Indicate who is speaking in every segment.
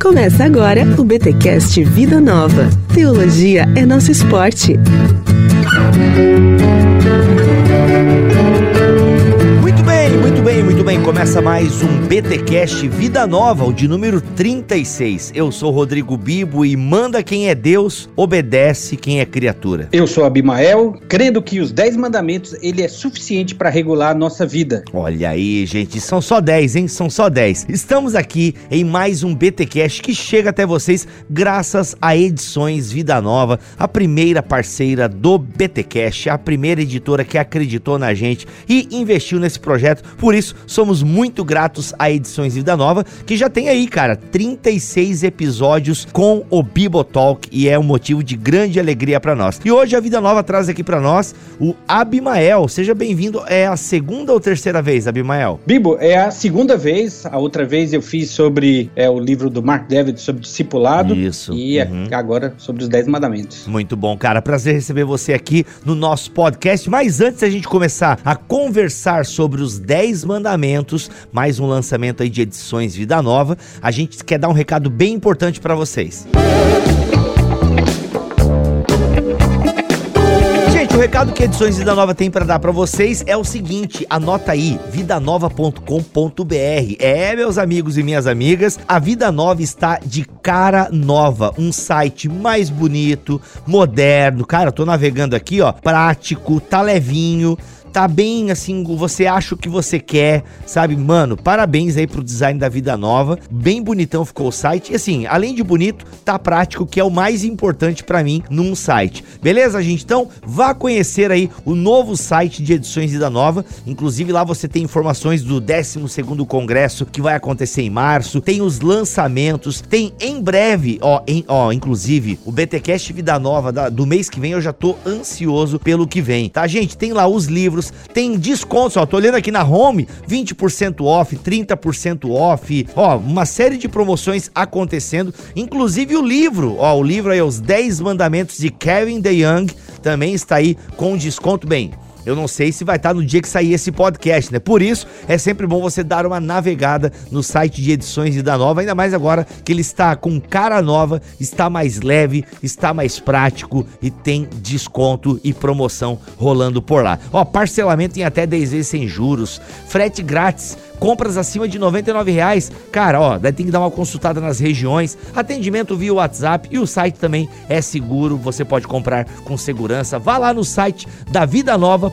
Speaker 1: Começa agora o BTcast Vida Nova. Teologia é nosso esporte.
Speaker 2: Bem. Começa mais um BTcast Vida Nova, o de número 36. Eu sou Rodrigo Bibo e manda quem é Deus, obedece quem é criatura.
Speaker 3: Eu sou Abimael, crendo que os 10 mandamentos ele é suficiente para regular a nossa vida.
Speaker 2: Olha aí, gente, são só 10, hein? São só 10. Estamos aqui em mais um BTcast que chega até vocês graças a Edições Vida Nova, a primeira parceira do BTcast, a primeira editora que acreditou na gente e investiu nesse projeto. Por isso, somos muito gratos a Edições Vida Nova, que já tem aí, cara, 36 episódios com o Bibotalk e é um motivo de grande alegria para nós. E hoje a Vida Nova traz aqui para nós o Abimael. Seja bem-vindo. É a segunda ou terceira vez, Abimael?
Speaker 3: Bibo, é a segunda vez. A outra vez eu fiz sobre é, o livro do Mark David sobre discipulado.
Speaker 2: Isso.
Speaker 3: E uhum. agora sobre os 10 mandamentos.
Speaker 2: Muito bom, cara. Prazer receber você aqui no nosso podcast. Mas antes da gente começar a conversar sobre os 10 mandamentos, mais um lançamento aí de edições Vida Nova, a gente quer dar um recado bem importante para vocês. Gente, o recado que Edições Vida Nova tem para dar para vocês é o seguinte, anota aí, vidanova.com.br. É, meus amigos e minhas amigas, a Vida Nova está de cara nova, um site mais bonito, moderno. Cara, eu tô navegando aqui, ó, prático, tá levinho tá bem assim, você acha o que você quer, sabe? Mano, parabéns aí pro design da Vida Nova. Bem bonitão ficou o site. E assim, além de bonito, tá prático, que é o mais importante para mim num site. Beleza, gente? Então, vá conhecer aí o novo site de edições Vida Nova. Inclusive lá você tem informações do 12º congresso que vai acontecer em março, tem os lançamentos, tem em breve, ó, em, ó, inclusive o BTcast Vida Nova da, do mês que vem eu já tô ansioso pelo que vem, tá, gente? Tem lá os livros livros, tem descontos, ó, tô olhando aqui na home, 20% off, 30% off, ó, uma série de promoções acontecendo, inclusive o livro, ó, o livro aí, Os 10 Mandamentos de Kevin DeYoung, também está aí com desconto, bem, eu não sei se vai estar no dia que sair esse podcast, né? Por isso, é sempre bom você dar uma navegada no site de edições da Nova, ainda mais agora que ele está com cara nova, está mais leve, está mais prático e tem desconto e promoção rolando por lá. Ó, parcelamento em até 10 vezes sem juros, frete grátis compras acima de R$ reais, cara, ó, tem que dar uma consultada nas regiões, atendimento via WhatsApp e o site também é seguro, você pode comprar com segurança. Vá lá no site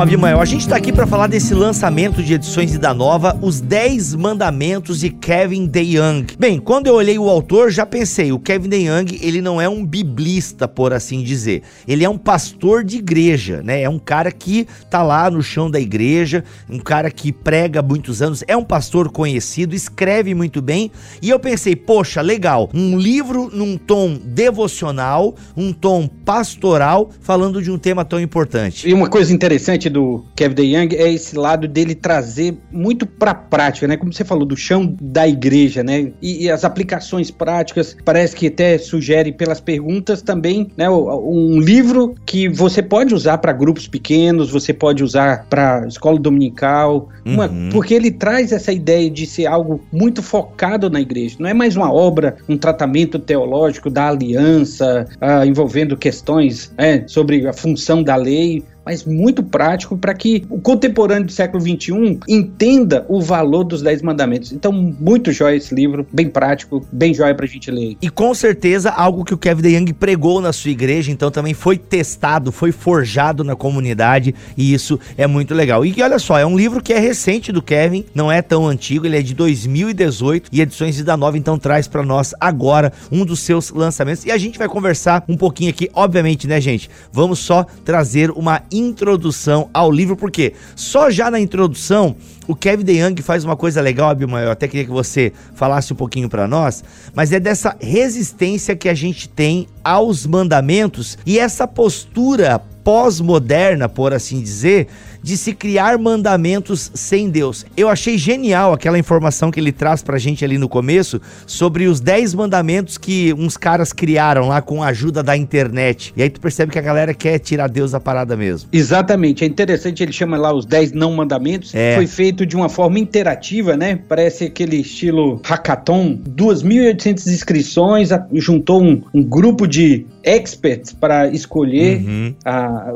Speaker 2: Então, Abimael, a gente está aqui para falar desse lançamento de edições da Nova, Os 10 Mandamentos de Kevin DeYoung. Bem, quando eu olhei o autor, já pensei, o Kevin DeYoung, ele não é um biblista, por assim dizer. Ele é um pastor de igreja, né? É um cara que tá lá no chão da igreja, um cara que prega há muitos anos, é um pastor conhecido, escreve muito bem. E eu pensei, poxa, legal, um livro num tom devocional, um tom pastoral, falando de um tema tão importante.
Speaker 3: E uma coisa interessante do Kevin DeYoung é esse lado dele trazer muito para prática, né? Como você falou, do chão da igreja, né? E, e, as aplicações práticas, parece que até sugere pelas perguntas também, né? Um livro que você pode usar para grupos pequenos, você pode usar para escola dominical, uma, uhum. porque ele traz essa ideia de ser algo muito focado na igreja. Não é mais uma obra, um tratamento teológico da aliança, uh, envolvendo questões né, sobre a função da lei, mas muito prático para que o contemporâneo do século XXI entenda o valor dos Dez Mandamentos. Então, muito jóia esse livro, bem prático, bem jóia para a gente ler.
Speaker 2: E com certeza algo que o Kevin DeYoung pregou na sua igreja, então também foi testado, foi forjado na comunidade e isso é muito legal. E olha só, é um livro que é recente do Kevin, não é tão antigo, ele é de 2018 e Edições Vida Nova então traz para nós agora um dos seus lançamentos e a gente vai conversar um pouquinho aqui, obviamente, né, gente? Vamos só trazer uma introdução ao livro, porque só já na introdução o Kevin DeYoung faz uma coisa legal, Abimael, eu até queria que você falasse um pouquinho para nós, mas é dessa resistência que a gente tem aos mandamentos e essa postura pós-moderna, por assim dizer, de se criar mandamentos sem Deus. Eu achei genial aquela informação que ele traz pra gente ali no começo sobre os 10 mandamentos que uns caras criaram lá com a ajuda da internet. E aí tu percebe que a galera quer tirar Deus da parada mesmo.
Speaker 3: Exatamente, é interessante, ele chama lá os 10 não mandamentos. É. Foi feito de uma forma interativa, né? Parece aquele estilo hackathon. 2.800 inscrições, juntou um, um grupo de experts para escolher uhum.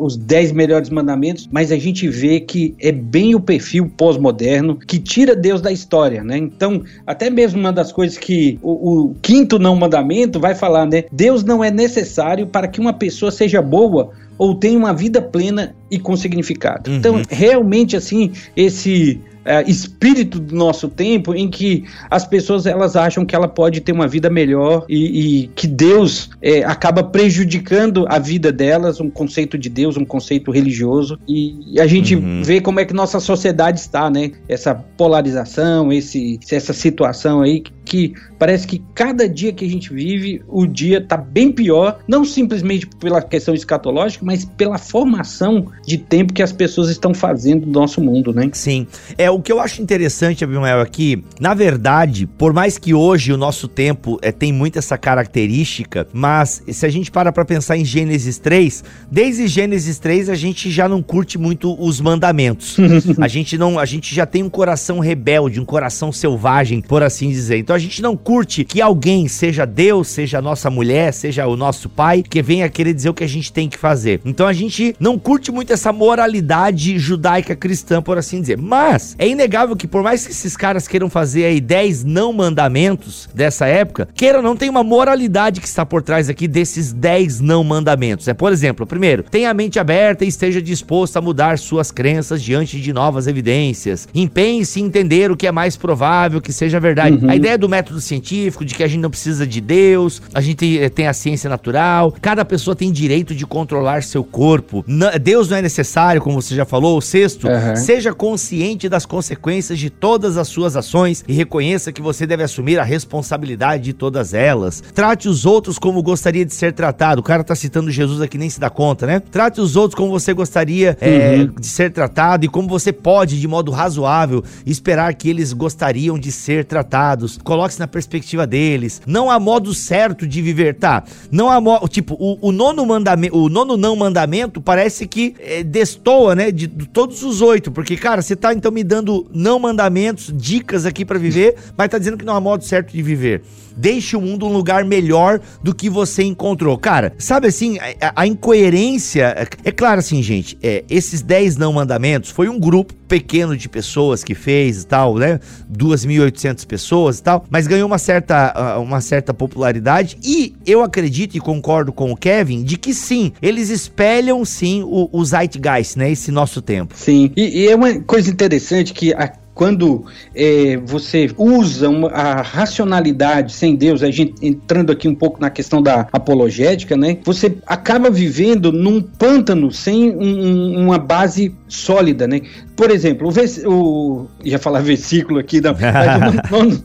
Speaker 3: os 10 melhores mandamentos, mas a gente vê que é bem o perfil pós-moderno que tira Deus da história, né? Então, até mesmo uma das coisas que o, o quinto não mandamento vai falar, né? Deus não é necessário para que uma pessoa seja boa ou tenha uma vida plena e com significado. Então, uhum. Então, realmente, assim, esse é, espírito do nosso tempo em que as pessoas elas acham que ela pode ter uma vida melhor e, e que Deus é, acaba prejudicando a vida delas, um conceito de Deus, um conceito religioso e a gente uhum. vê como é que nossa sociedade está, né? Essa polarização, esse, essa situação aí que parece que cada dia que a gente vive, o dia tá bem pior, não simplesmente pela questão escatológica, mas pela formação de tempo que as pessoas estão fazendo do nosso mundo, né?
Speaker 2: Sim. É, o que eu acho interessante, Abimael, aqui, na verdade, por mais que hoje o nosso tempo é, tem muito essa característica, mas se a gente para pra pensar em Gênesis 3, desde Gênesis 3 a gente já não curte muito os mandamentos. a gente não, a gente já tem um coração rebelde, um coração selvagem, por assim dizer. Então a gente não curte que alguém, seja Deus, seja a nossa mulher, seja o nosso pai, que venha querer dizer o que a gente tem que fazer. Então a gente não curte muito essa moralidade judaica cristã, por assim dizer. Mas é inegável que por mais que esses caras queiram fazer aí 10 não mandamentos dessa época, queiram não tem uma moralidade que está por trás aqui desses 10 não mandamentos. É, por exemplo, primeiro, tenha a mente aberta e esteja disposto a mudar suas crenças diante de novas evidências. Empenhe-se em entender o que é mais provável que seja verdade. Uhum. A ideia do método científico, de que a gente não precisa de Deus, a gente eh, tem a ciência natural, cada pessoa tem direito de controlar seu corpo. Deus não é necessário, como você já falou. O sexto, uhum. seja consciente das consequências de todas as suas ações e reconheça que você deve assumir a responsabilidade de todas elas. Trate os outros como gostaria de ser tratado. O cara tá citando Jesus aqui, nem se dá conta, né? Trate os outros como você gostaria é, uhum. de ser tratado e como você pode, de modo razoável, esperar que eles gostariam de ser tratados. Coloque-se na perspectiva deles. Não há modo certo de viver, tá? Não há modo. Tipo, o, o, nono mandamento, o nono não mandamento parece que é, destoa, né? De, de todos os oito. Porque, cara, você tá então me dando dando não mandamentos, dicas aqui para viver, mas tá dizendo que não há modo certo de viver. Deixe o mundo um lugar melhor do que você encontrou. Cara, sabe assim, a, a incoerência. É, é, claro assim, gente, é, esses 10 não mandamentos foi um grupo pequeno de pessoas que fez e tal, né? 2.800 pessoas e tal, mas ganhou uma certa, uma certa popularidade. E eu acredito e concordo com o Kevin de que sim, eles espelham sim o, o Zeitgeist, né? Esse nosso tempo.
Speaker 3: Sim, e, e é uma coisa interessante que a quando é, você usa uma, a racionalidade sem Deus, a gente entrando aqui um pouco na questão da apologética, né? Você acaba vivendo num pântano sem um, uma base sólida, né? Por exemplo, o, o ia falar versículo aqui da nono,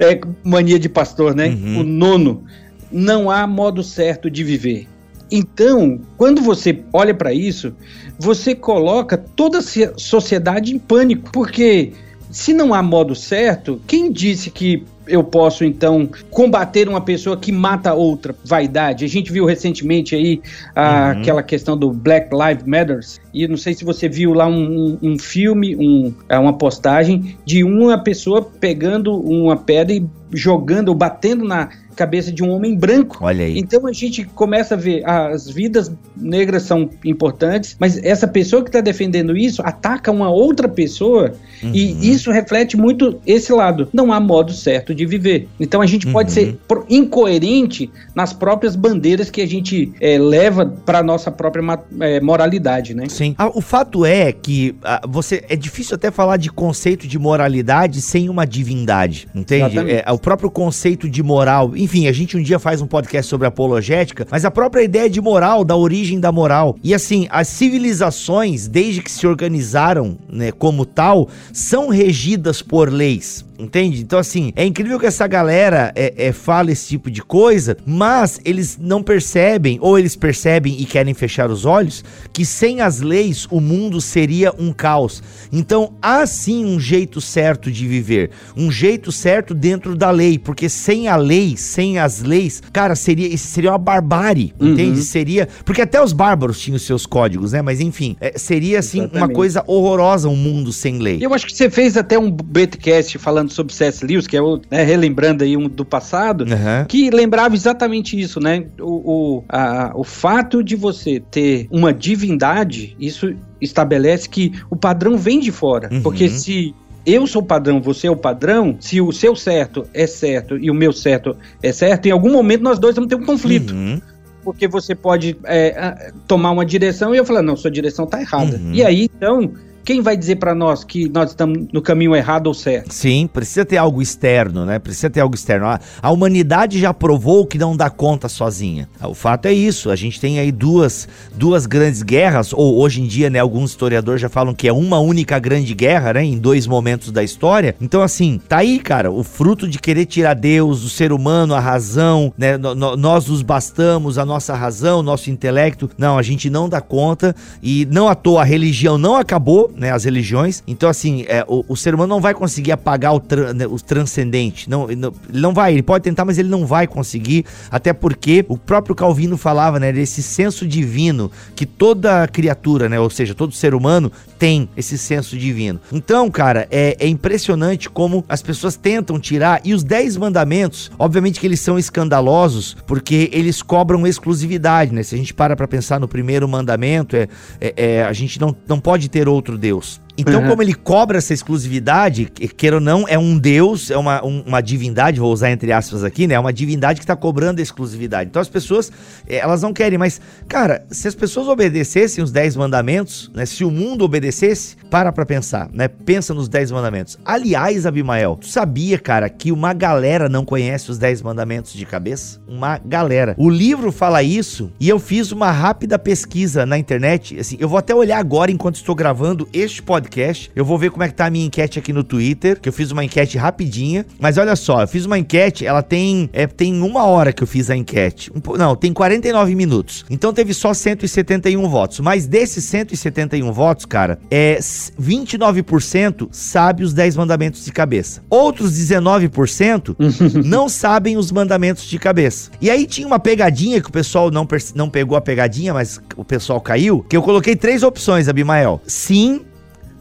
Speaker 3: é mania de pastor, né? Uhum. O nono não há modo certo de viver. Então, quando você olha para isso, você coloca toda a sociedade em pânico, porque se não há modo certo, quem disse que eu posso então combater uma pessoa que mata outra? Vaidade. A gente viu recentemente aí uhum. aquela questão do Black Lives Matters e não sei se você viu lá um, um, um filme, um, é, uma postagem de uma pessoa pegando uma pedra e jogando, batendo na cabeça de um homem branco.
Speaker 2: Olha aí.
Speaker 3: Então a gente começa a ver as vidas negras são importantes, mas essa pessoa que está defendendo isso ataca uma outra pessoa uhum. e isso reflete muito esse lado. Não há modo certo de viver. Então a gente uhum. pode ser incoerente nas próprias bandeiras que a gente é, leva para nossa própria é, moralidade, né?
Speaker 2: Sim. Ah, o fato é que ah, você é difícil até falar de conceito de moralidade sem uma divindade, entende? É, o próprio conceito de moral enfim, a gente um dia faz um podcast sobre apologética, mas a própria ideia de moral, da origem da moral. E assim, as civilizações, desde que se organizaram né, como tal, são regidas por leis. Entende? Então, assim, é incrível que essa galera é, é, fala esse tipo de coisa, mas eles não percebem, ou eles percebem e querem fechar os olhos, que sem as leis o mundo seria um caos. Então, há sim um jeito certo de viver, um jeito certo dentro da lei, porque sem a lei, sem as leis, cara, seria seria uma barbárie, uhum. entende? Seria, porque até os bárbaros tinham seus códigos, né? Mas enfim, é, seria assim Exatamente. uma coisa horrorosa um mundo sem lei.
Speaker 3: Eu acho que você fez até um betcast falando sobre C.S. Lewis, que é o, né, relembrando aí um do passado, uhum. que lembrava exatamente isso, né? O, o, a, o fato de você ter uma divindade, isso estabelece que o padrão vem de fora. Uhum. Porque se eu sou o padrão, você é o padrão, se o seu certo é certo e o meu certo é certo, em algum momento nós dois vamos ter um conflito. Uhum. Porque você pode é, tomar uma direção e eu falar, não, sua direção tá errada. Uhum. E aí, então, quem vai dizer para nós que nós estamos no caminho errado ou certo?
Speaker 2: Sim, precisa ter algo externo, né? Precisa ter algo externo. A, a, humanidade já provou que não dá conta sozinha. O fato é isso. A gente tem aí duas, duas grandes guerras, ou hoje em dia, né, alguns historiadores já falam que é uma única grande guerra, né, em dois momentos da história. Então, assim, tá aí, cara, o fruto de querer tirar Deus, o ser humano, a razão, né? nós nos bastamos, a nossa razão, nosso intelecto. Não, a gente não dá conta e não à toa a religião não acabou, né, as religiões. Então, assim, é, o, o, ser humano não vai conseguir apagar o, tra, né, o transcendente. Não, não, ele não vai, ele pode tentar, mas ele não vai conseguir. Até porque o próprio Calvino falava, né, desse senso divino que toda criatura, né, ou seja, todo ser humano tem esse senso divino. Então, cara, é, é impressionante como as pessoas tentam tirar. E os dez mandamentos, obviamente que eles são escandalosos, porque eles cobram exclusividade, né? Se a gente para pra pensar no primeiro mandamento, é, é, é a gente não, não pode ter outro Deus. Então, uhum. como ele cobra essa exclusividade, queira ou não, é um deus, é uma, um, uma divindade, vou usar entre aspas aqui, né? É uma divindade que está cobrando a exclusividade. Então, as pessoas, eh, elas não querem, mas, cara, se as pessoas obedecessem os 10 mandamentos, né? Se o mundo obedecesse, para pra pensar, né? Pensa nos 10 mandamentos. Aliás, Abimael, tu sabia, cara, que uma galera não conhece os 10 mandamentos de cabeça? Uma galera. O livro fala isso e eu fiz uma rápida pesquisa na internet, assim, eu vou até olhar agora enquanto estou gravando este podcast podcast. Eu vou ver como é que tá a minha enquete aqui no Twitter, que eu fiz uma enquete rapidinha. Mas olha só, eu fiz uma enquete, ela tem é, tem uma hora que eu fiz a enquete. Um, não, tem 49 minutos. Então teve só 171 votos. Mas desses 171 votos, cara, é 29% sabe os 10 mandamentos de cabeça. Outros 19% não sabem os mandamentos de cabeça. E aí tinha uma pegadinha que o pessoal não, não pegou a pegadinha, mas o pessoal caiu, que eu coloquei três opções, Abimael. Sim,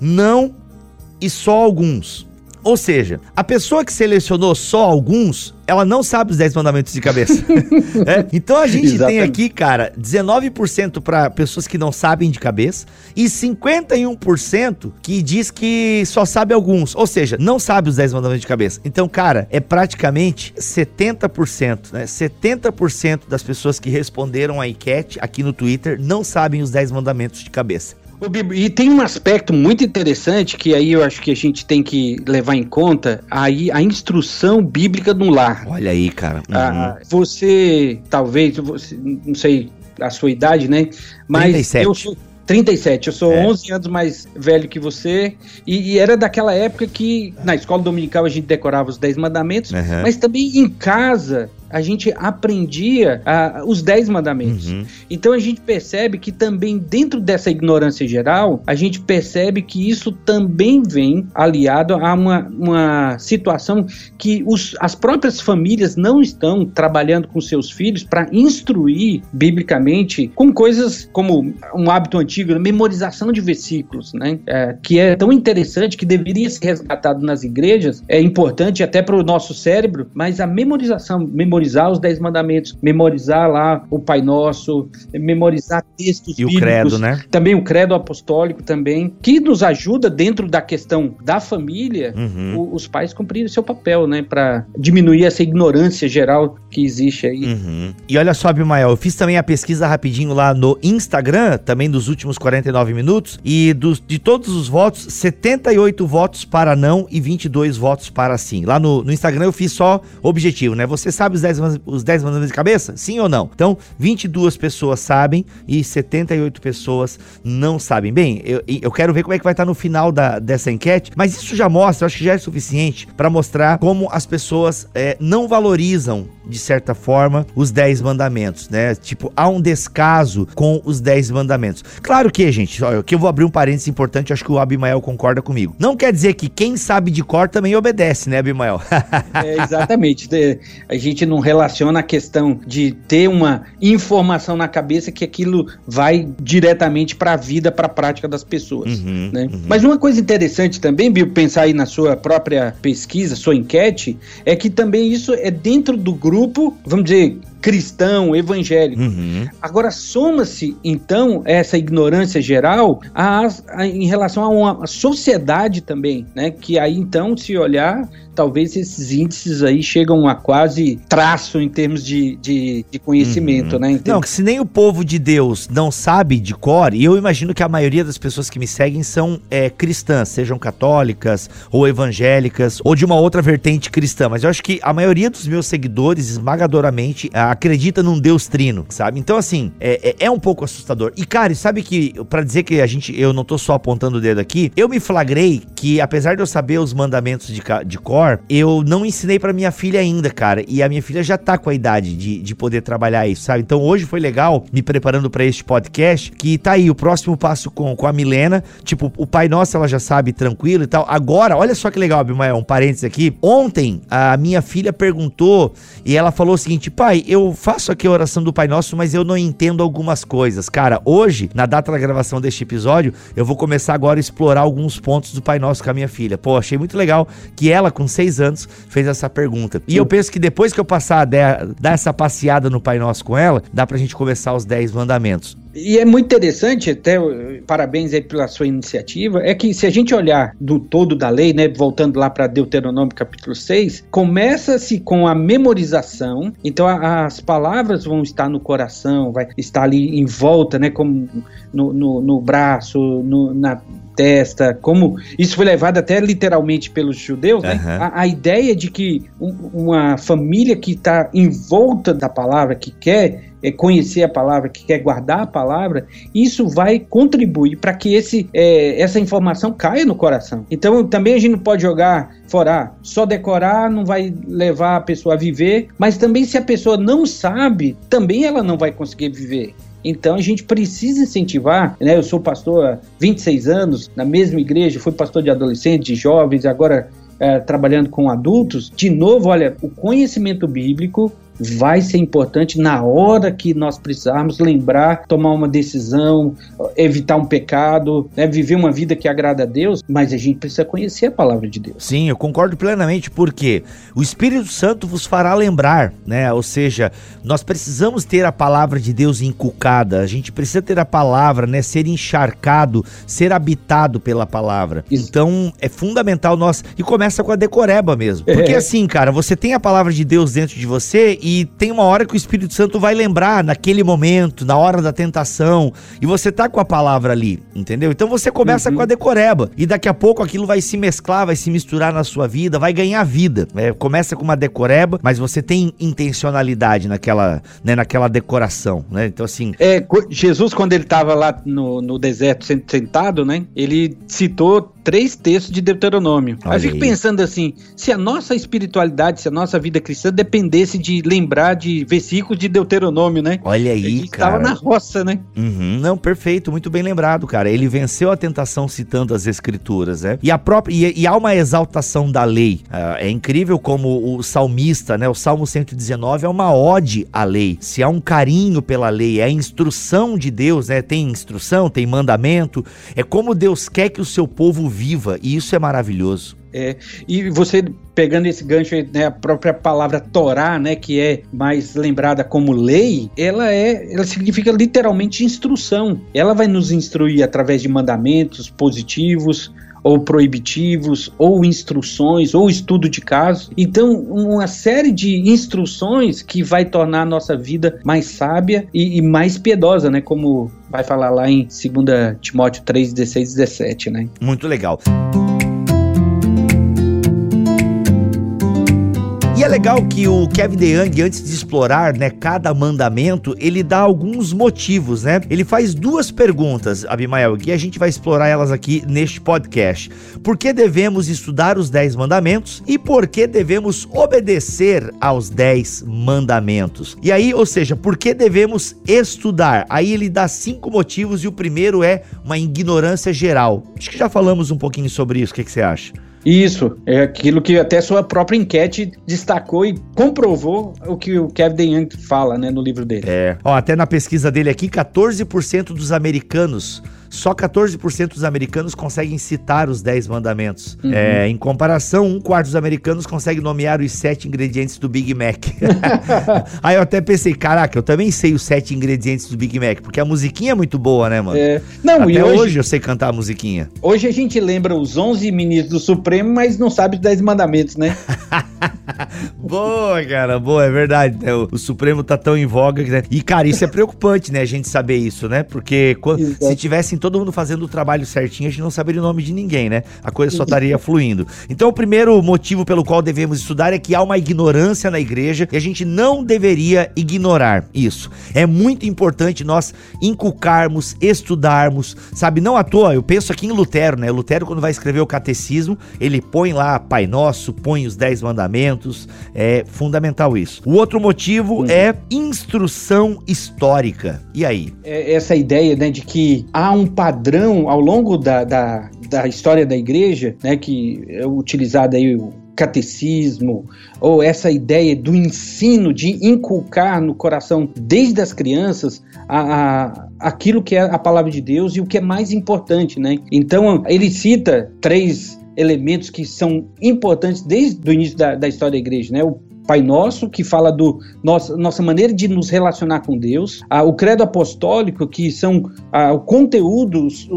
Speaker 2: não e só alguns. Ou seja, a pessoa que selecionou só alguns, ela não sabe os 10 mandamentos de cabeça. é? Então a gente Exatamente. tem aqui, cara, 19% para pessoas que não sabem de cabeça e 51% que diz que só sabe alguns. Ou seja, não sabe os 10 mandamentos de cabeça. Então, cara, é praticamente 70%, né? 70% das pessoas que responderam a enquete aqui no Twitter não sabem os 10 mandamentos de cabeça.
Speaker 3: E tem um aspecto muito interessante que aí eu acho que a gente tem que levar em conta aí a instrução bíblica no lar.
Speaker 2: Olha aí, cara.
Speaker 3: Ah, uhum. Ah, você, talvez, você, não sei a sua idade, né? Mas 37. eu sou 37, eu sou é. 11 anos mais velho que você, e, e, era daquela época que na escola dominical a gente decorava os 10 mandamentos, uhum. mas também em casa a gente aprendia ah, os dez mandamentos. Uhum. Então a gente percebe que também dentro dessa ignorância geral, a gente percebe que isso também vem aliado a uma, uma situação que os, as próprias famílias não estão trabalhando com seus filhos para instruir biblicamente com coisas como um hábito antigo, memorização de versículos, né? É, que é tão interessante que deveria ser resgatado nas igrejas, é importante até para o nosso cérebro, mas a memorização, memorização memorizar os Dez Mandamentos, memorizar lá o Pai Nosso, memorizar textos
Speaker 2: e bíblicos. o credo, né?
Speaker 3: Também o credo apostólico também, que nos ajuda dentro da questão da família, uhum. o, os pais cumprirem seu papel, né? Para diminuir essa ignorância geral que existe aí.
Speaker 2: Uhum. E olha só, Abimael, eu fiz também a pesquisa rapidinho lá no Instagram, também dos últimos 49 minutos, e dos, de todos os votos, 78 votos para não e 22 votos para sim. Lá no, no Instagram eu fiz só objetivo, né? Você sabe os 10 os 10 mandamentos de cabeça? Sim ou não? Então, 22 pessoas sabem e 78 pessoas não sabem. Bem, eu, eu quero ver como é que vai estar no final da, dessa enquete, mas isso já mostra, eu acho que já é suficiente para mostrar como as pessoas é, não valorizam, de certa forma, os 10 mandamentos, né? Tipo, há um descaso com os 10 mandamentos. Claro que, gente, ó, aqui eu vou abrir um parênteses importante, acho que o Abimael concorda comigo. Não quer dizer que quem sabe de cor também obedece, né, Abimael?
Speaker 3: é, exatamente. A gente não relaciona a questão de ter uma informação na cabeça que aquilo vai diretamente para a vida, para a prática das pessoas. Uhum, né? uhum. Mas uma coisa interessante também, Bill, pensar aí na sua própria pesquisa, sua enquete, é que também isso é dentro do grupo, vamos dizer, cristão, evangélico. Uhum. Agora, soma-se, então, essa ignorância geral a, a, em relação a uma sociedade também, né? Que aí, então, se olhar, talvez esses índices aí chegam a quase traço em termos de, de, de conhecimento, uhum. né?
Speaker 2: Termos... Não, que se nem o povo de Deus não sabe de cor, e eu imagino que a maioria das pessoas que me seguem são é, cristãs, sejam católicas ou evangélicas ou de uma outra vertente cristã, mas eu acho que a maioria dos meus seguidores, esmagadoramente, acredita num Deus trino, sabe? Então, assim, é, é, é um pouco assustador. E, cara, sabe que, para dizer que a gente, eu não tô só apontando o dedo aqui, eu me flagrei que, apesar de eu saber os mandamentos de, de cor, eu não ensinei para minha filha ainda, cara. E a minha filha já tá com a idade de, de poder trabalhar isso, sabe? Então, hoje foi legal, me preparando para este podcast, que tá aí o próximo passo com, com a Milena. Tipo, o Pai Nosso ela já sabe tranquilo e tal. Agora, olha só que legal, Abimael, um parênteses aqui. Ontem, a minha filha perguntou e ela falou o seguinte: pai, eu eu faço aqui a oração do Pai Nosso, mas eu não entendo algumas coisas. Cara, hoje, na data da gravação deste episódio, eu vou começar agora a explorar alguns pontos do Pai Nosso com a minha filha. Pô, achei muito legal que ela, com seis anos, fez essa pergunta. E eu penso que depois que eu passar a dar essa passeada no Pai Nosso com ela, dá pra gente começar os dez mandamentos.
Speaker 3: E é muito interessante, até parabéns aí pela sua iniciativa, é que se a gente olhar do todo da lei, né, voltando lá para Deuteronômio capítulo 6, começa-se com a memorização, então a, as palavras vão estar no coração, vai estar ali em volta, né, como no, no, no braço, no, na testa, como isso foi levado até literalmente pelos judeus, né? Uhum. A, a, ideia de que um, uma família que está em volta da palavra, que quer é, conhecer a palavra, que quer guardar a palavra, isso vai contribuir para que esse, é, essa informação caia no coração. Então também a gente não pode jogar fora, só decorar não vai levar a pessoa a viver, mas também se a pessoa não sabe, também ela não vai conseguir viver. Então a gente precisa incentivar, né? Eu sou pastor há 26 anos, na mesma igreja, fui pastor de adolescentes, de jovens, agora é, trabalhando com adultos. De novo, olha, o conhecimento bíblico vai ser importante na hora que nós precisarmos lembrar, tomar uma decisão, evitar um pecado, né, viver uma vida que agrada a Deus, mas a gente precisa conhecer a palavra de Deus.
Speaker 2: Sim, eu concordo plenamente, porque o Espírito Santo vos fará lembrar, né? Ou seja, nós precisamos ter a palavra de Deus inculcada, a gente precisa ter a palavra, né? Ser encharcado, ser habitado pela palavra. Isso. Então, é fundamental nós. E começa com a decoreba mesmo. Porque é. assim, cara, você tem a palavra de Deus dentro de você e e tem uma hora que o Espírito Santo vai lembrar naquele momento, na hora da tentação, e você tá com a palavra ali, entendeu? Então você começa uhum. com a decoreba e daqui a pouco aquilo vai se mesclar, vai se misturar na sua vida, vai ganhar vida. É, começa com uma decoreba, mas você tem intencionalidade naquela, né, naquela decoração, né? Então assim.
Speaker 3: É, Jesus quando ele estava lá no, no deserto sentado, né? Ele citou três textos de Deuteronômio. Olha eu fico aí. pensando assim, se a nossa espiritualidade, se a nossa vida cristã dependesse de lembrar de versículos de Deuteronômio, né?
Speaker 2: Olha aí, cara.
Speaker 3: Estava na roça, né?
Speaker 2: Uhum, não, perfeito, muito bem lembrado, cara. Ele venceu a tentação citando as escrituras, né? E, a própria, e, e há uma exaltação da lei. Uh, é incrível como o salmista, né? O Salmo 119 é uma ode à lei. Se há um carinho pela lei, é a instrução de Deus, né? Tem instrução, tem mandamento. É como Deus quer que o seu povo viva, e isso é maravilhoso.
Speaker 3: É, e você pegando esse gancho, né, a própria palavra Torá, né, que é mais lembrada como lei, ela é, ela significa literalmente instrução. Ela vai nos instruir através de mandamentos positivos, ou proibitivos, ou instruções, ou estudo de casos. Então, uma série de instruções que vai tornar a nossa vida mais sábia e, e mais piedosa, né? Como vai falar lá em 2 Timóteo 3, 16 17, né?
Speaker 2: Muito legal. E é legal que o Kevin DeYoung, antes de explorar, né, cada mandamento, ele dá alguns motivos, né? Ele faz duas perguntas, Abimael, e a gente vai explorar elas aqui neste podcast. Por que devemos estudar os dez mandamentos e por que devemos obedecer aos dez mandamentos? E aí, ou seja, por que devemos estudar? Aí ele dá cinco motivos e o primeiro é uma ignorância geral. Acho que já falamos um pouquinho sobre isso. O que, que você acha?
Speaker 3: Isso, é aquilo que até sua própria enquete destacou e comprovou o que o Kevin DeYoung fala, né, no livro dele.
Speaker 2: É. Ó, até na pesquisa dele aqui, 14% dos americanos só 14% dos americanos conseguem citar os 10 mandamentos. Uhum. É, em comparação, um quarto dos americanos consegue nomear os sete ingredientes do Big Mac. Aí eu até pensei, caraca, eu também sei os sete ingredientes do Big Mac, porque a musiquinha é muito boa, né, mano? É. Não, até e hoje, hoje eu sei cantar a musiquinha.
Speaker 3: Hoje a gente lembra os 11 ministros do Supremo, mas não sabe os 10 mandamentos, né?
Speaker 2: boa, cara, boa, é verdade. Né? O, o, Supremo tá tão em voga. Né? E, cara, isso é preocupante, né? A gente saber isso, né? Porque quando, se tivessem todo mundo fazendo o trabalho certinho, a gente não saberia o nome de ninguém, né? A coisa só estaria fluindo. Então, o primeiro motivo pelo qual devemos estudar é que há uma ignorância na igreja e a gente não deveria ignorar isso. É muito importante nós inculcarmos, estudarmos, sabe? Não à toa, eu penso aqui em Lutero, né? Lutero, quando vai escrever o catecismo, ele põe lá Pai Nosso, põe os Dez Mandamentos, é fundamental isso. O outro motivo uhum. é instrução histórica. E aí?
Speaker 3: É essa ideia, né, de que há um padrão ao longo da, da, da história da igreja, né, que é utilizado aí o catecismo, ou essa ideia do ensino, de inculcar no coração desde as crianças a, a, aquilo que é a palavra de Deus e o que é mais importante, né? Então ele cita três elementos que são importantes desde o início da, da história da igreja, né? O Pai Nosso, que fala do nossa, nossa maneira de nos relacionar com Deus, ah, o Credo Apostólico, que são ah, o conteúdo, os,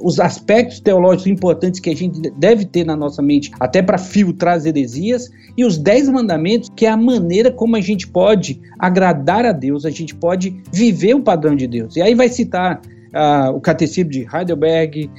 Speaker 3: os, aspectos teológicos importantes que a gente deve ter na nossa mente, até para filtrar as heresias, e os Dez Mandamentos, que é a maneira como a gente pode agradar a Deus, a gente pode viver o padrão de Deus. E aí vai citar ah, o Catecismo de Heidelberg,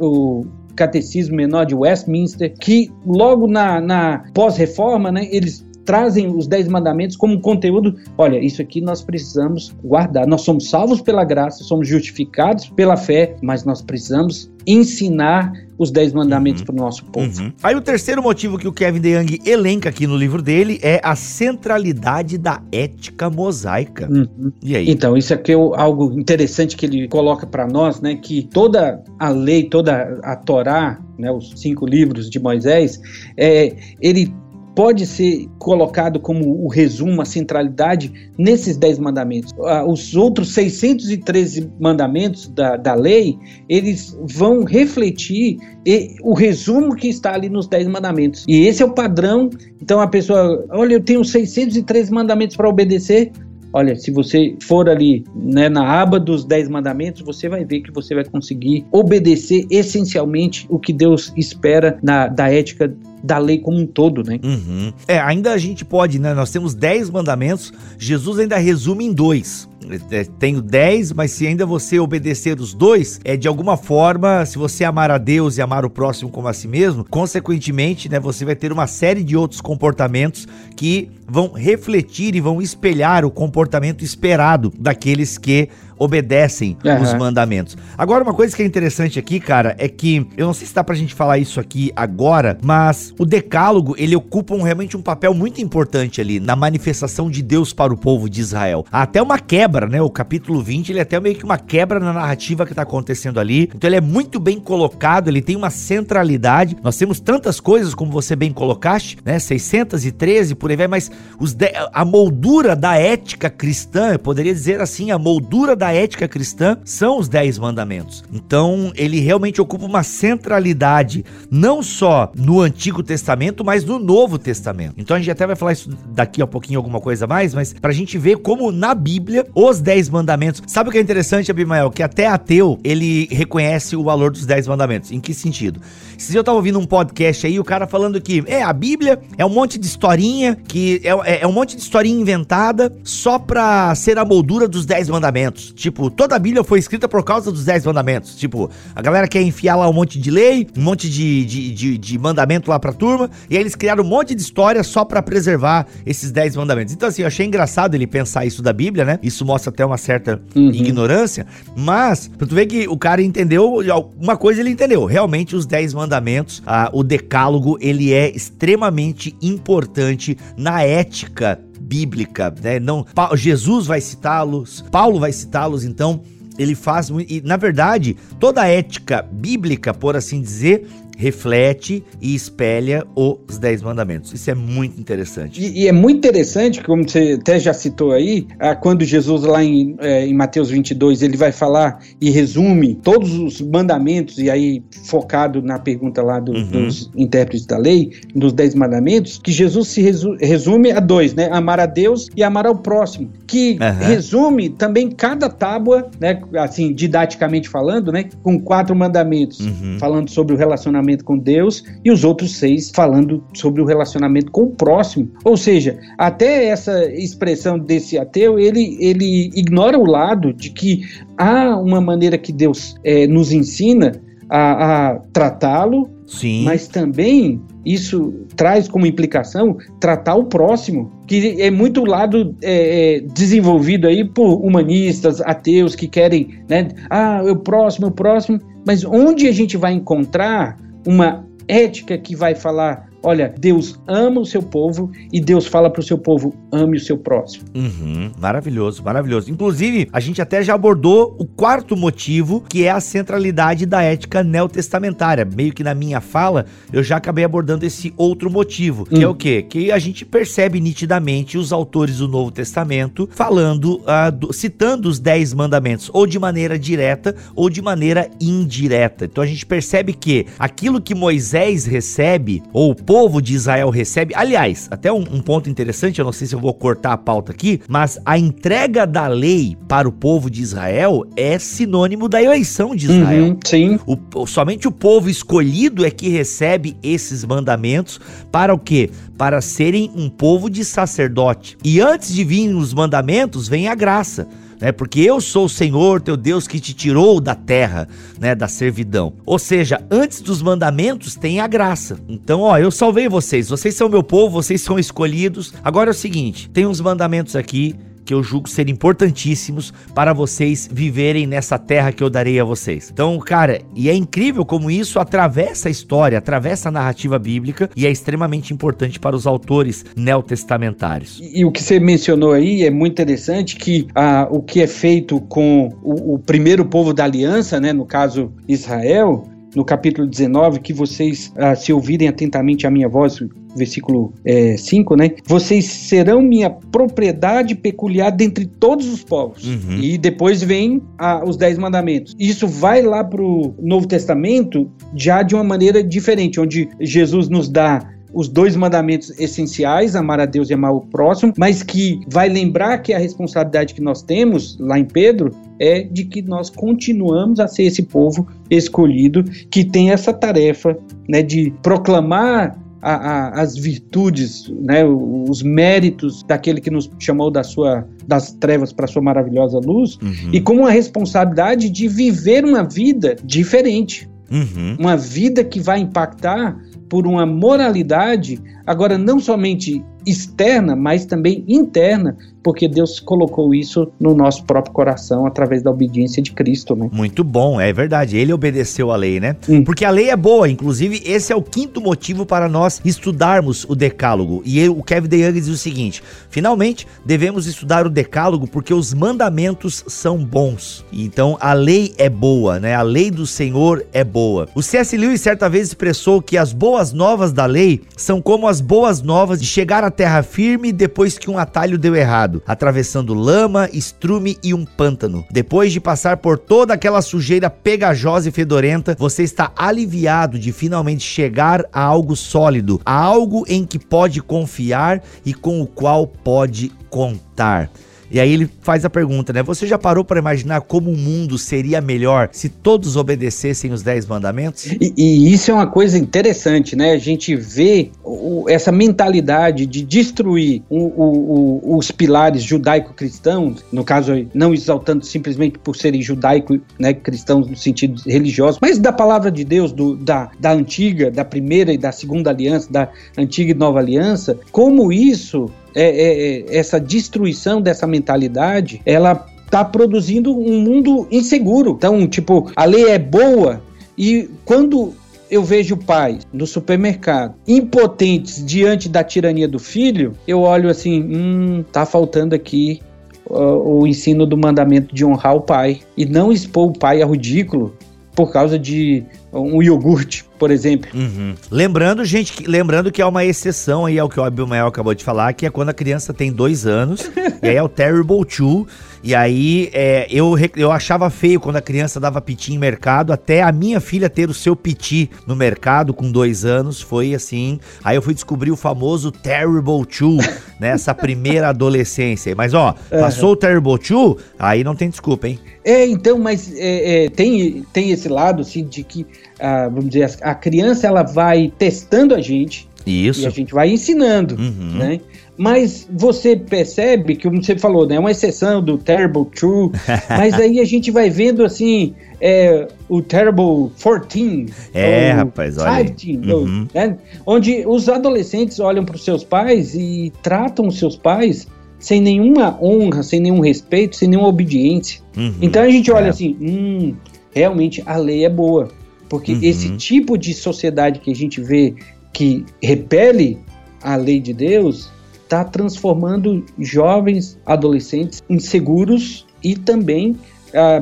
Speaker 3: o Catecismo Menor de Westminster, que logo na, na pós-reforma, né, eles trazem os Dez Mandamentos como conteúdo. Olha, isso aqui nós precisamos guardar. Nós somos salvos pela graça, somos justificados pela fé, mas nós precisamos ensinar os Dez Mandamentos uhum. para o nosso povo. Uhum.
Speaker 2: Aí o terceiro motivo que o Kevin DeYoung elenca aqui no livro dele é a centralidade da ética mosaica.
Speaker 3: Uhum. E aí? Então, isso aqui é algo interessante que ele coloca para nós, né? Que toda a lei, toda a Torá, né, os cinco livros de Moisés, é, ele pode ser colocado como o resumo, a centralidade nesses dez mandamentos. Ah, os outros 613 mandamentos da, da lei, eles vão refletir o resumo que está ali nos dez mandamentos. E esse é o padrão. Então a pessoa, olha, eu tenho 613 mandamentos para obedecer, Olha, se você for ali né, na aba dos Dez Mandamentos, você vai ver que você vai conseguir obedecer essencialmente o que Deus espera na, da ética da lei como um todo, né?
Speaker 2: Uhum. É, ainda a gente pode, né? Nós temos dez mandamentos, Jesus ainda resume em dois. É, tenho dez, mas se ainda você obedecer os dois, é de alguma forma, se você amar a Deus e amar o próximo como a si mesmo, consequentemente, né, você vai ter uma série de outros comportamentos que vão refletir e vão espelhar o comportamento esperado daqueles que obedecem uhum. os mandamentos. Agora, uma coisa que é interessante aqui, cara, é que eu não sei se dá pra gente falar isso aqui agora, mas o decálogo, ele ocupa um, realmente um papel muito importante ali na manifestação de Deus para o povo de Israel. Há até uma quebra, né? O capítulo 20, ele é até meio que uma quebra na narrativa que tá acontecendo ali. Então ele é muito bem colocado, ele tem uma centralidade. Nós temos tantas coisas, como você bem colocaste, né? 613 por aí vai, mas os de... a moldura da ética cristã, eu poderia dizer assim, a moldura da ética cristã são os Dez Mandamentos. Então, ele realmente ocupa uma centralidade, não só no Antigo Testamento, mas no Novo Testamento. Então, a gente até vai falar isso daqui a pouquinho, alguma coisa mais, mas para a gente ver como na Bíblia os 10 mandamentos. Sabe o que é interessante, Abimael? Que até ateu, ele reconhece o valor dos 10 mandamentos. Em que sentido? Se eu tava ouvindo um podcast aí, o cara falando que é a Bíblia é um monte de historinha, que é, é, é um monte de historinha inventada só pra ser a moldura dos 10 mandamentos. Tipo, toda a Bíblia foi escrita por causa dos 10 mandamentos. Tipo, a galera quer enfiar lá um monte de lei, um monte de, de, de, de mandamento lá pra turma, e aí eles criaram um monte de história só pra preservar esses 10 mandamentos. Então, assim, eu achei engraçado ele pensar isso da Bíblia, né? Isso mostra até uma certa uhum. ignorância, mas pra tu ver que o cara entendeu, uma coisa ele entendeu, realmente os 10 mandamentos, ah, o decálogo, ele é extremamente importante na ética bíblica, né? Não, Jesus vai citá-los, Paulo vai citá-los, então ele faz e na verdade toda a ética bíblica, por assim dizer, reflete e espelha os Dez Mandamentos. Isso é muito interessante.
Speaker 3: E, e, é muito interessante, como você até já citou aí, quando Jesus lá em, é, em Mateus 22, ele vai falar e resume todos os mandamentos, e aí focado na pergunta lá do, uhum. dos intérpretes da lei, dos Dez Mandamentos, que Jesus se resu resume a dois, né? Amar a Deus e amar ao próximo, que uhum. resume também cada tábua, né? Assim, didaticamente falando, né? Com quatro mandamentos, uhum. falando sobre o relacionamento relacionamento com Deus e os outros seis falando sobre o relacionamento com o próximo. Ou seja, até essa expressão desse ateu, ele, ele ignora o lado de que há uma maneira que Deus é, nos ensina a, a tratá-lo, mas também isso traz como implicação tratar o próximo, que é muito lado é, é, desenvolvido aí por humanistas, ateus que querem, né? Ah, o próximo, o próximo. Mas onde a gente vai encontrar uma ética que vai falar Olha, Deus ama o seu povo e Deus fala para o seu povo: ame o seu próximo.
Speaker 2: Uhum, maravilhoso, maravilhoso. Inclusive, a gente até já abordou o quarto motivo, que é a centralidade da ética neotestamentária. Meio que na minha fala, eu já acabei abordando esse outro motivo, que hum. é o quê? Que a gente percebe nitidamente os autores do Novo Testamento falando, uh, do, citando os dez mandamentos, ou de maneira direta ou de maneira indireta. Então a gente percebe que aquilo que Moisés recebe, ou povo de Israel recebe. Aliás, até um, um, ponto interessante, eu não sei se eu vou cortar a pauta aqui, mas a entrega da lei para o povo de Israel é sinônimo da eleição de Israel. Uhum,
Speaker 3: sim.
Speaker 2: O, somente o povo escolhido é que recebe esses mandamentos para o quê? Para serem um povo de sacerdote. E antes de vir os mandamentos, vem a graça né? Porque eu sou o Senhor, teu Deus, que te tirou da terra, né? Da servidão. Ou seja, antes dos mandamentos tem a graça. Então, ó, eu salvei vocês. Vocês são meu povo, vocês são escolhidos. Agora é o seguinte: tem uns mandamentos aqui que eu julgo ser importantíssimos para vocês viverem nessa terra que eu darei a vocês. Então, cara, e é incrível como isso atravessa a história, atravessa a narrativa bíblica e é extremamente importante para os autores neotestamentários.
Speaker 3: E, e o que você mencionou aí é muito interessante que ah, o que é feito com o, o primeiro povo da aliança, né, no caso Israel, no capítulo 19, que vocês, ah, se ouvirem atentamente a minha voz, versículo 5, é, né? Vocês serão minha propriedade peculiar dentre todos os povos. Uhum. E depois vem ah, os Dez Mandamentos. Isso vai lá para o Novo Testamento já de uma maneira diferente, onde Jesus nos dá os dois mandamentos essenciais, amar a Deus e amar o próximo, mas que vai lembrar que a responsabilidade que nós temos lá em Pedro é de que nós continuamos a ser esse povo escolhido que tem essa tarefa né, de proclamar a, a, as virtudes, né, os méritos daquele que nos chamou da sua, das trevas para a sua maravilhosa luz, uhum. e com uma responsabilidade de viver uma vida diferente. Uhum. Uma vida que vai impactar por uma moralidade, agora não somente externa, mas também interna, porque Deus colocou isso no nosso próprio coração através da obediência de Cristo, né?
Speaker 2: Muito bom, é verdade. Ele obedeceu a lei, né? Hum. Porque a lei é boa, inclusive esse é o quinto motivo para nós estudarmos o Decálogo. E o Kevin DeYoung diz o seguinte: finalmente devemos estudar o Decálogo porque os mandamentos são bons. Então a lei é boa, né? A lei do Senhor é boa. O C.S. Lewis certa vez expressou que as boas novas da lei são como as boas novas de chegar terra firme depois que um atalho deu errado, atravessando lama, estrume e um pântano. Depois de passar por toda aquela sujeira pegajosa e fedorenta, você está aliviado de finalmente chegar a algo sólido, a algo em que pode confiar e com o qual pode contar. E aí ele faz a pergunta, né? Você já parou para imaginar como o mundo seria melhor se todos obedecessem os dez mandamentos?
Speaker 3: E, e isso é uma coisa interessante, né? A gente vê o, essa mentalidade de destruir o, o, os pilares judaico-cristãos, no caso, não exaltando simplesmente por serem judaico, né, cristãos no sentido religioso, mas da palavra de Deus, do, da, da antiga, da primeira e da segunda aliança, da antiga e nova aliança, como isso é, é, é, essa destruição dessa mentalidade, ela está produzindo um mundo inseguro. Então, tipo, a lei é boa e quando eu vejo pais no supermercado impotentes diante da tirania do filho, eu olho assim, hum, tá faltando aqui o ensino do mandamento de honrar o pai e não expor o pai ao ridículo por causa de um iogurte, por exemplo.
Speaker 2: Uhum. Lembrando, gente, que, lembrando que há uma exceção aí ao que o Abimael acabou de falar, que é quando a criança tem dois anos, e aí é o Terrible Two, e aí é, eu, eu achava feio quando a criança dava piti em mercado, até a minha filha ter o seu piti no mercado com dois anos, foi assim. Aí eu fui descobrir o famoso Terrible Two, nessa né, primeira adolescência. Mas ó, passou o Terrible Two, aí não tem desculpa, hein?
Speaker 3: É, então, mas é, é, tem, tem esse lado, assim, de que, ah, vamos dizer, a criança ela vai testando a gente.
Speaker 2: Isso.
Speaker 3: E a gente vai ensinando, uhum. né? Mas você percebe que, como você falou, né, é uma exceção do Terrible True, mas aí a gente vai vendo assim, é, o Terrible 14.
Speaker 2: É, rapaz, olha. 15,
Speaker 3: uhum. né, onde os adolescentes olham para os seus pais e tratam os seus pais sem nenhuma honra, sem nenhum respeito, sem nenhuma obediência. Uhum. Então a gente olha é. assim, hum, realmente a lei é boa. Porque uhum. esse tipo de sociedade que a gente vê que repele a lei de Deus, está transformando jovens adolescentes inseguros e também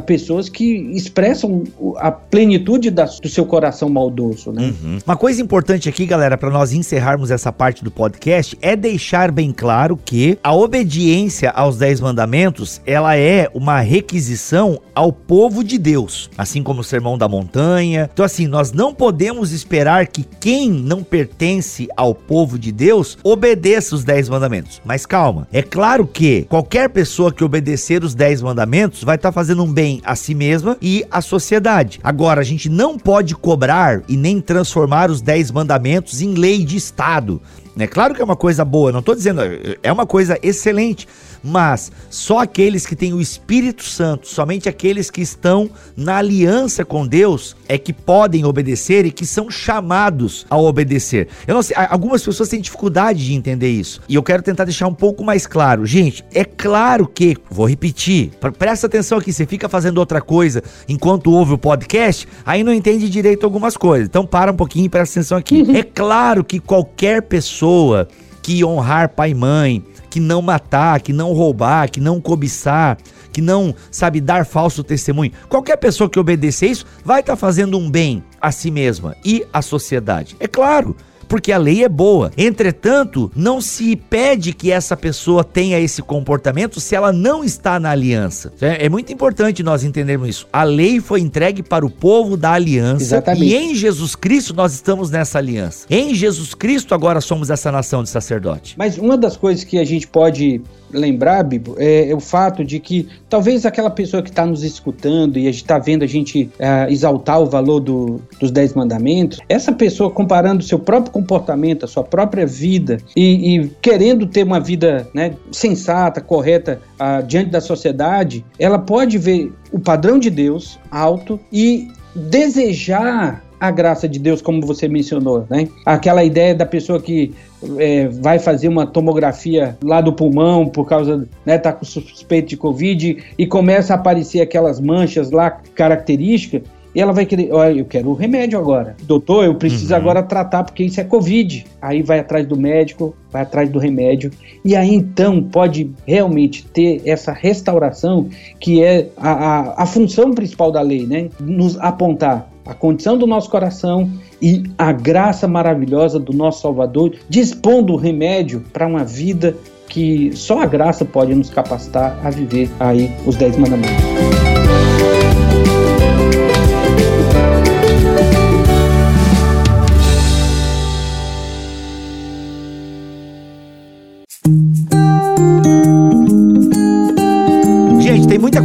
Speaker 3: pessoas que expressam a plenitude da, do seu coração maldoso, né?
Speaker 2: Uhum. Uma coisa importante aqui, galera, para nós encerrarmos essa parte do podcast, é deixar bem claro que a obediência aos dez mandamentos, ela é uma requisição ao povo de Deus, assim como o Sermão da Montanha. Então, assim, nós não podemos esperar que quem não pertence ao povo de Deus obedeça os dez mandamentos. Mas calma, é claro que qualquer pessoa que obedecer os dez mandamentos vai estar tá fazendo fazendo um bem a si mesma e à sociedade. Agora, a gente não pode cobrar e nem transformar os 10 mandamentos em lei de Estado. É claro que é uma coisa boa, não estou dizendo, é uma coisa excelente mas só aqueles que têm o Espírito Santo, somente aqueles que estão na aliança com Deus é que podem obedecer e que são chamados a obedecer. Eu não sei, algumas pessoas têm dificuldade de entender isso. E eu quero tentar deixar um pouco mais claro. Gente, é claro que, vou repetir, presta atenção aqui, você fica fazendo outra coisa enquanto ouve o podcast, aí não entende direito algumas coisas. Então para um pouquinho e presta atenção aqui. É claro que qualquer pessoa que honrar pai e mãe, que não matar, que não roubar, que não cobiçar, que não, sabe, dar falso testemunho. Qualquer pessoa que obedecer isso vai estar tá fazendo um bem a si mesma e à sociedade. É claro porque a lei é boa. Entretanto, não se pede que essa pessoa tenha esse comportamento se ela não está na aliança. É, é muito importante nós entendermos isso. A lei foi entregue para o povo da aliança Exatamente. e em Jesus Cristo nós estamos nessa aliança. Em Jesus Cristo agora somos essa nação de sacerdote.
Speaker 3: Mas uma das coisas que a gente pode lembrar, Bibo, é, é, o fato de que talvez aquela pessoa que está nos escutando e a gente está vendo a gente é, exaltar o valor do, dos Dez Mandamentos, essa pessoa comparando o seu próprio comportamento, a sua própria vida e, e querendo ter uma vida né, sensata, correta uh, diante da sociedade, ela pode ver o padrão de Deus alto e desejar a graça de Deus, como você mencionou, né? Aquela ideia da pessoa que é, vai fazer uma tomografia lá do pulmão por causa, né, tá com suspeito de Covid e começa a aparecer aquelas manchas lá características e ela vai querer, olha, eu quero o remédio agora. Doutor, eu preciso uhum. agora tratar porque isso é Covid. Aí vai atrás do médico, vai atrás do remédio. E aí então pode realmente ter essa restauração que é a, a, a função principal da lei, né? Nos apontar a condição do nosso coração e a graça maravilhosa do nosso Salvador, dispondo o remédio para uma vida que só a graça pode nos capacitar a viver aí os dez mandamentos.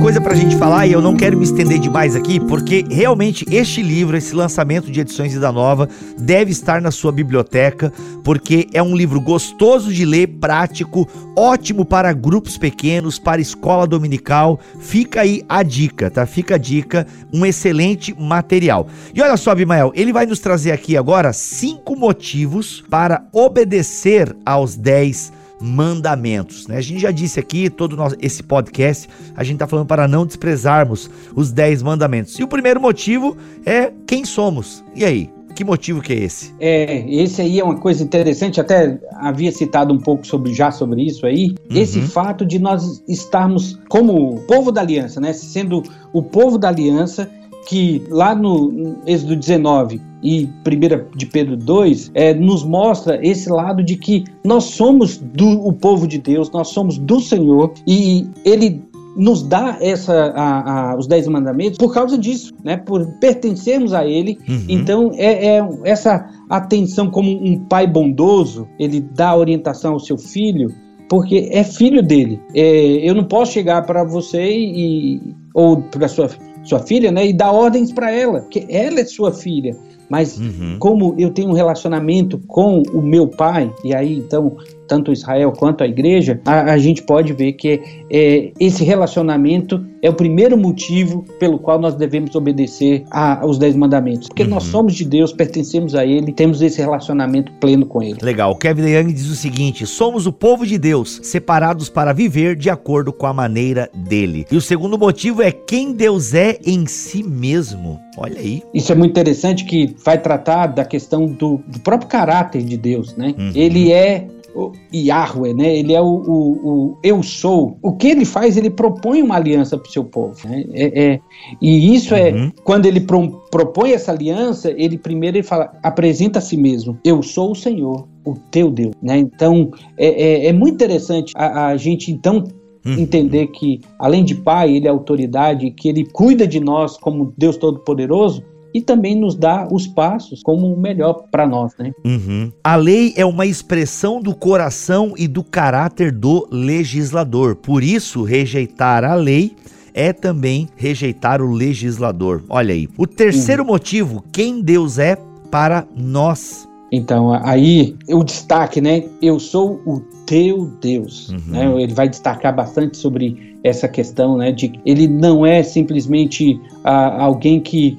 Speaker 2: Coisa pra gente falar e eu não quero me estender demais aqui, porque realmente este livro, esse lançamento de edições da Nova, deve estar na sua biblioteca, porque é um livro gostoso de ler, prático, ótimo para grupos pequenos, para escola dominical. Fica aí a dica, tá? Fica a dica, um excelente material. E olha só, Abimael, ele vai nos trazer aqui agora cinco motivos para obedecer aos 10 mandamentos. Né? A gente já disse aqui, todo nosso, esse podcast, a gente está falando para não desprezarmos os 10 mandamentos. E o primeiro motivo é quem somos. E aí? Que motivo que é esse?
Speaker 3: É, esse aí é uma coisa interessante, até havia citado um pouco sobre já sobre isso aí. Uhum. Esse fato de nós estarmos como povo da aliança, né? Sendo o povo da aliança que lá no Êxodo 19 e 1 de Pedro 2 é, nos mostra esse lado de que nós somos do o povo de Deus, nós somos do Senhor e ele nos dá essa, a, a, os dez mandamentos por causa disso, né? Por pertencermos a Ele. Uhum. Então é, é, essa atenção como um pai bondoso, ele dá orientação ao seu filho, porque é filho dele. É, eu não posso chegar para você e ou para sua sua filha, né, e dar ordens para ela, que ela é sua filha. Mas uhum. como eu tenho um relacionamento com o meu pai, e aí então tanto Israel quanto a igreja, a, a gente pode ver que é, esse relacionamento é o primeiro motivo pelo qual nós devemos obedecer aos Dez Mandamentos. Porque uhum. nós somos de Deus, pertencemos a Ele, temos esse relacionamento pleno com Ele.
Speaker 2: Legal. Kevin Young diz o seguinte: somos o povo de Deus, separados para viver de acordo com a maneira dele. E o segundo motivo é quem Deus é em si mesmo. Olha aí.
Speaker 3: Isso é muito interessante que vai tratar da questão do, do próprio caráter de Deus, né? Uhum. Ele é o Yahweh, né? Ele é o, o, o, eu sou. O que ele faz? Ele propõe uma aliança para o seu povo. Né? É, é, e isso é, uhum. é quando ele pro, propõe essa aliança, ele primeiro ele fala, apresenta a si mesmo. Eu sou o Senhor, o teu Deus. Né? Então é, é, é muito interessante a, a gente então Uhum. entender que, além de pai, ele é autoridade, que ele cuida de nós como Deus Todo-Poderoso, e também nos dá os passos como o melhor para nós, né?
Speaker 2: Uhum. A lei é uma expressão do coração e do caráter do legislador. Por isso, rejeitar a lei é também rejeitar o legislador. Olha aí. O terceiro uhum. motivo, quem Deus é para nós.
Speaker 3: Então, aí o destaque, né? Eu sou o teu Deus. Uhum. Né? Ele vai destacar bastante sobre essa questão, né? De ele não é simplesmente ah, alguém que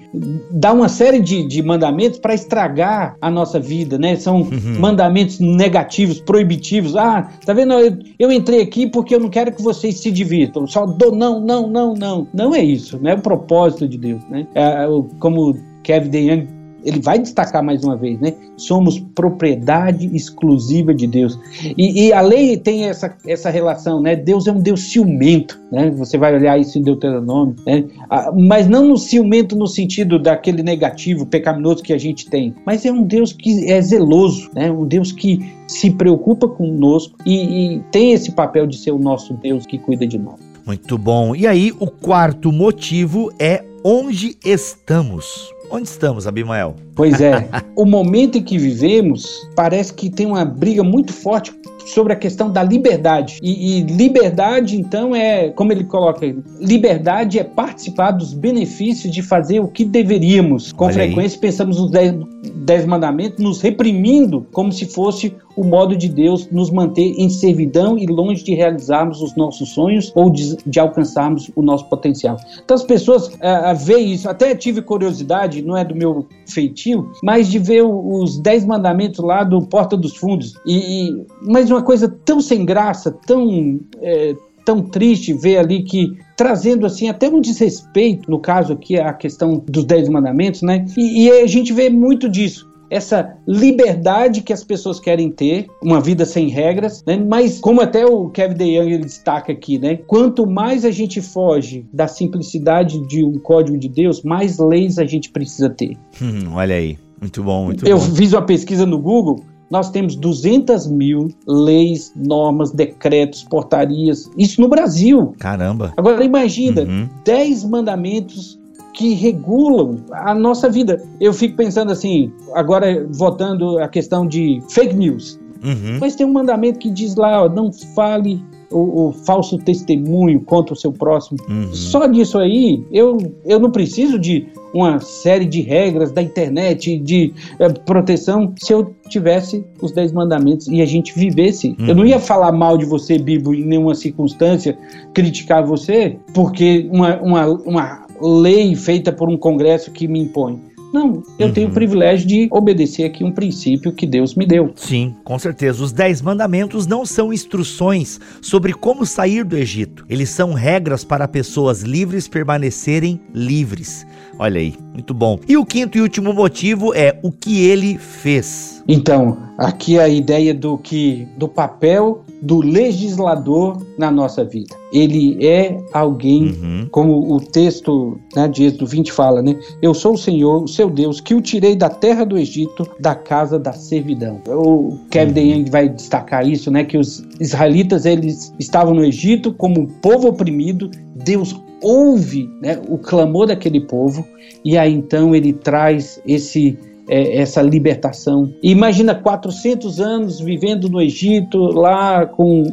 Speaker 3: dá uma série de, de mandamentos para estragar a nossa vida, né? São uhum. mandamentos negativos, proibitivos. Ah, tá vendo? Eu, eu, entrei aqui porque eu não quero que vocês se divirtam. Só dou não, não, não, não. Não é isso, não é o propósito de Deus, né? É, como Kevin DeYoung ele vai destacar mais uma vez, né? Somos propriedade exclusiva de Deus. E, e, a lei tem essa, essa relação, né? Deus é um Deus ciumento, né? Você vai olhar isso em Deuteronômio, né? Ah, mas não no ciumento no sentido daquele negativo, pecaminoso que a gente tem, mas é um Deus que é zeloso, né? Um Deus que se preocupa conosco e, e tem esse papel de ser o nosso Deus que cuida de nós.
Speaker 2: Muito bom. E aí, o quarto motivo é onde estamos. Onde estamos, Abimael?
Speaker 3: Pois é. o momento em que vivemos parece que tem uma briga muito forte sobre a questão da liberdade. E, e, liberdade, então, é, como ele coloca, liberdade é participar dos benefícios de fazer o que deveríamos. Com Olha frequência, aí. pensamos nos dez, dez mandamentos, nos reprimindo como se fosse o modo de Deus nos manter em servidão e longe de realizarmos os nossos sonhos ou de, de alcançarmos o nosso potencial. Então as pessoas é, veem isso, até tive curiosidade, não é do meu feitio, mas de ver os dez mandamentos lá do Porta dos Fundos. E, e mas uma coisa tão sem graça, tão é, tão triste ver ali que trazendo assim até um desrespeito, no caso aqui a questão dos dez mandamentos, né? E, e a gente vê muito disso essa liberdade que as pessoas querem ter, uma vida sem regras, né? mas como até o Kevin DeYoung ele destaca aqui, né? quanto mais a gente foge da simplicidade de um código de Deus, mais leis a gente precisa ter.
Speaker 2: Hum, olha aí, muito bom, muito
Speaker 3: Eu
Speaker 2: bom.
Speaker 3: fiz uma pesquisa no Google, nós temos 200 mil leis, normas, decretos, portarias, isso no Brasil.
Speaker 2: Caramba!
Speaker 3: Agora imagina, uhum. 10 mandamentos que regulam a nossa vida. Eu fico pensando assim, agora votando a questão de fake news. Uhum. Mas tem um mandamento que diz lá, ó, não fale o, o falso testemunho contra o seu próximo. Uhum. Só disso aí, eu, eu não preciso de uma série de regras da internet, de é, proteção, se eu tivesse os dez mandamentos e a gente vivesse. Uhum. Eu não ia falar mal de você, Bibo, em nenhuma circunstância, criticar você, porque uma, uma, uma lei feita por um congresso que me impõe. Não, eu uhum. tenho o privilégio de obedecer aqui um princípio que Deus me deu.
Speaker 2: Sim, com certeza. Os Dez Mandamentos não são instruções sobre como sair do Egito. Eles são regras para pessoas livres permanecerem livres. Olha aí, muito bom. E o quinto e último motivo é o que ele fez.
Speaker 3: Então, aqui a ideia do que do papel do legislador na nossa vida. Ele é alguém, uhum. como o texto né, de Êxodo 20 fala, né? Eu sou o Senhor, o seu Deus, que o tirei da terra do Egito, da casa da servidão. O Kevin uhum. DeYoung vai destacar isso, né? Que os israelitas eles estavam no Egito como povo oprimido. Deus ouve né, o clamor daquele povo e aí então ele traz esse é, essa libertação. Imagina 400 anos vivendo no Egito, lá com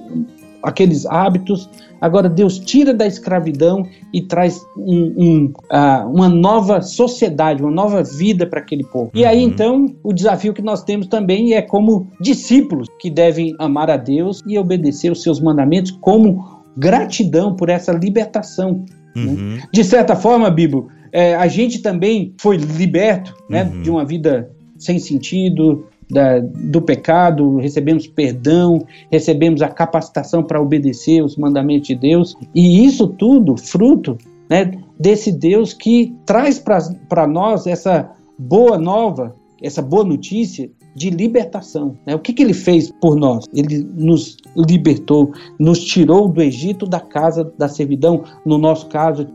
Speaker 3: aqueles hábitos. Agora Deus tira da escravidão e traz um, um, uh, uma nova sociedade, uma nova vida para aquele povo. E aí uhum. então o desafio que nós temos também é como discípulos que devem amar a Deus e obedecer os seus mandamentos como gratidão por essa libertação. Né? Uhum. Né? De certa forma, Bibo, é, a gente também foi liberto né, uhum. de uma vida sem sentido, da, do pecado, recebemos perdão, recebemos a capacitação para obedecer os mandamentos de Deus, e isso tudo fruto né, desse Deus que traz para nós essa boa nova, essa boa notícia de libertação. Né? O que, que ele fez por nós? Ele nos libertou, nos tirou do Egito da casa da servidão, no nosso caso,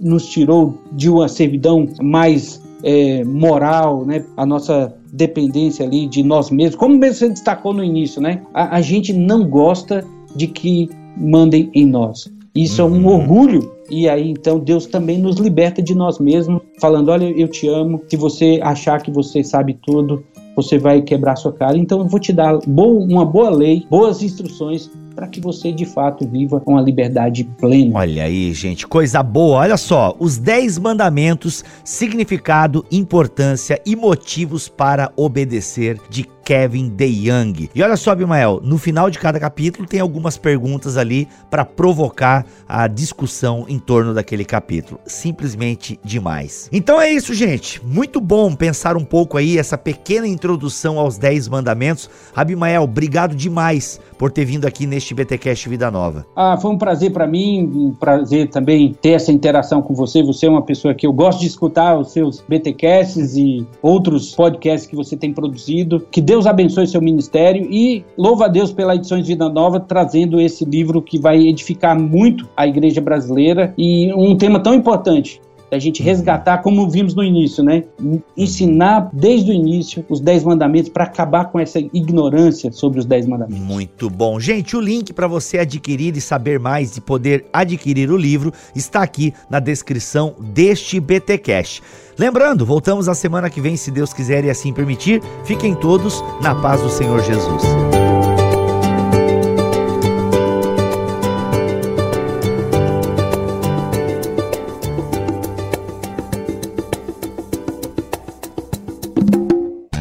Speaker 3: nos tirou de uma servidão mais é, moral, né? a nossa dependência ali de nós mesmos. Como mesmo você destacou no início, né? a, a gente não gosta de que mandem em nós. Isso uhum. é um uhum. orgulho e aí então Deus também nos liberta de nós mesmos, falando: olha, eu te amo. Se você achar que você sabe tudo, você vai quebrar sua cara. Então eu vou te dar uma boa lei, boas instruções para que você de fato viva com a liberdade plena.
Speaker 2: Olha aí, gente, coisa boa. Olha só, os 10 mandamentos, significado, importância e motivos para obedecer de Kevin DeYoung. E olha só, Abimael, no final de cada capítulo tem algumas perguntas ali para provocar a discussão em torno daquele capítulo. Simplesmente demais. Então é isso, gente. Muito bom pensar um pouco aí essa pequena introdução aos 10 mandamentos. Abimael, obrigado demais por ter vindo aqui neste BTcast Vida Nova.
Speaker 3: Ah, foi um prazer para mim, um prazer também ter essa interação com você. Você é uma pessoa que eu gosto de escutar os seus BTcasts e outros podcasts que você tem produzido. Que abençoe seu ministério e louva a Deus pela Edições Vida Nova trazendo esse livro que vai edificar muito a igreja brasileira e um tema tão importante da gente resgatar, como vimos no início, né? Ensinar desde o início os dez mandamentos para acabar com essa ignorância sobre os dez mandamentos.
Speaker 2: Muito bom. Gente, o link para você adquirir e saber mais e poder adquirir o livro está aqui na descrição deste BT Cash. Lembrando, voltamos a semana que vem, se Deus quiser e assim permitir. Fiquem todos na paz do Senhor Jesus.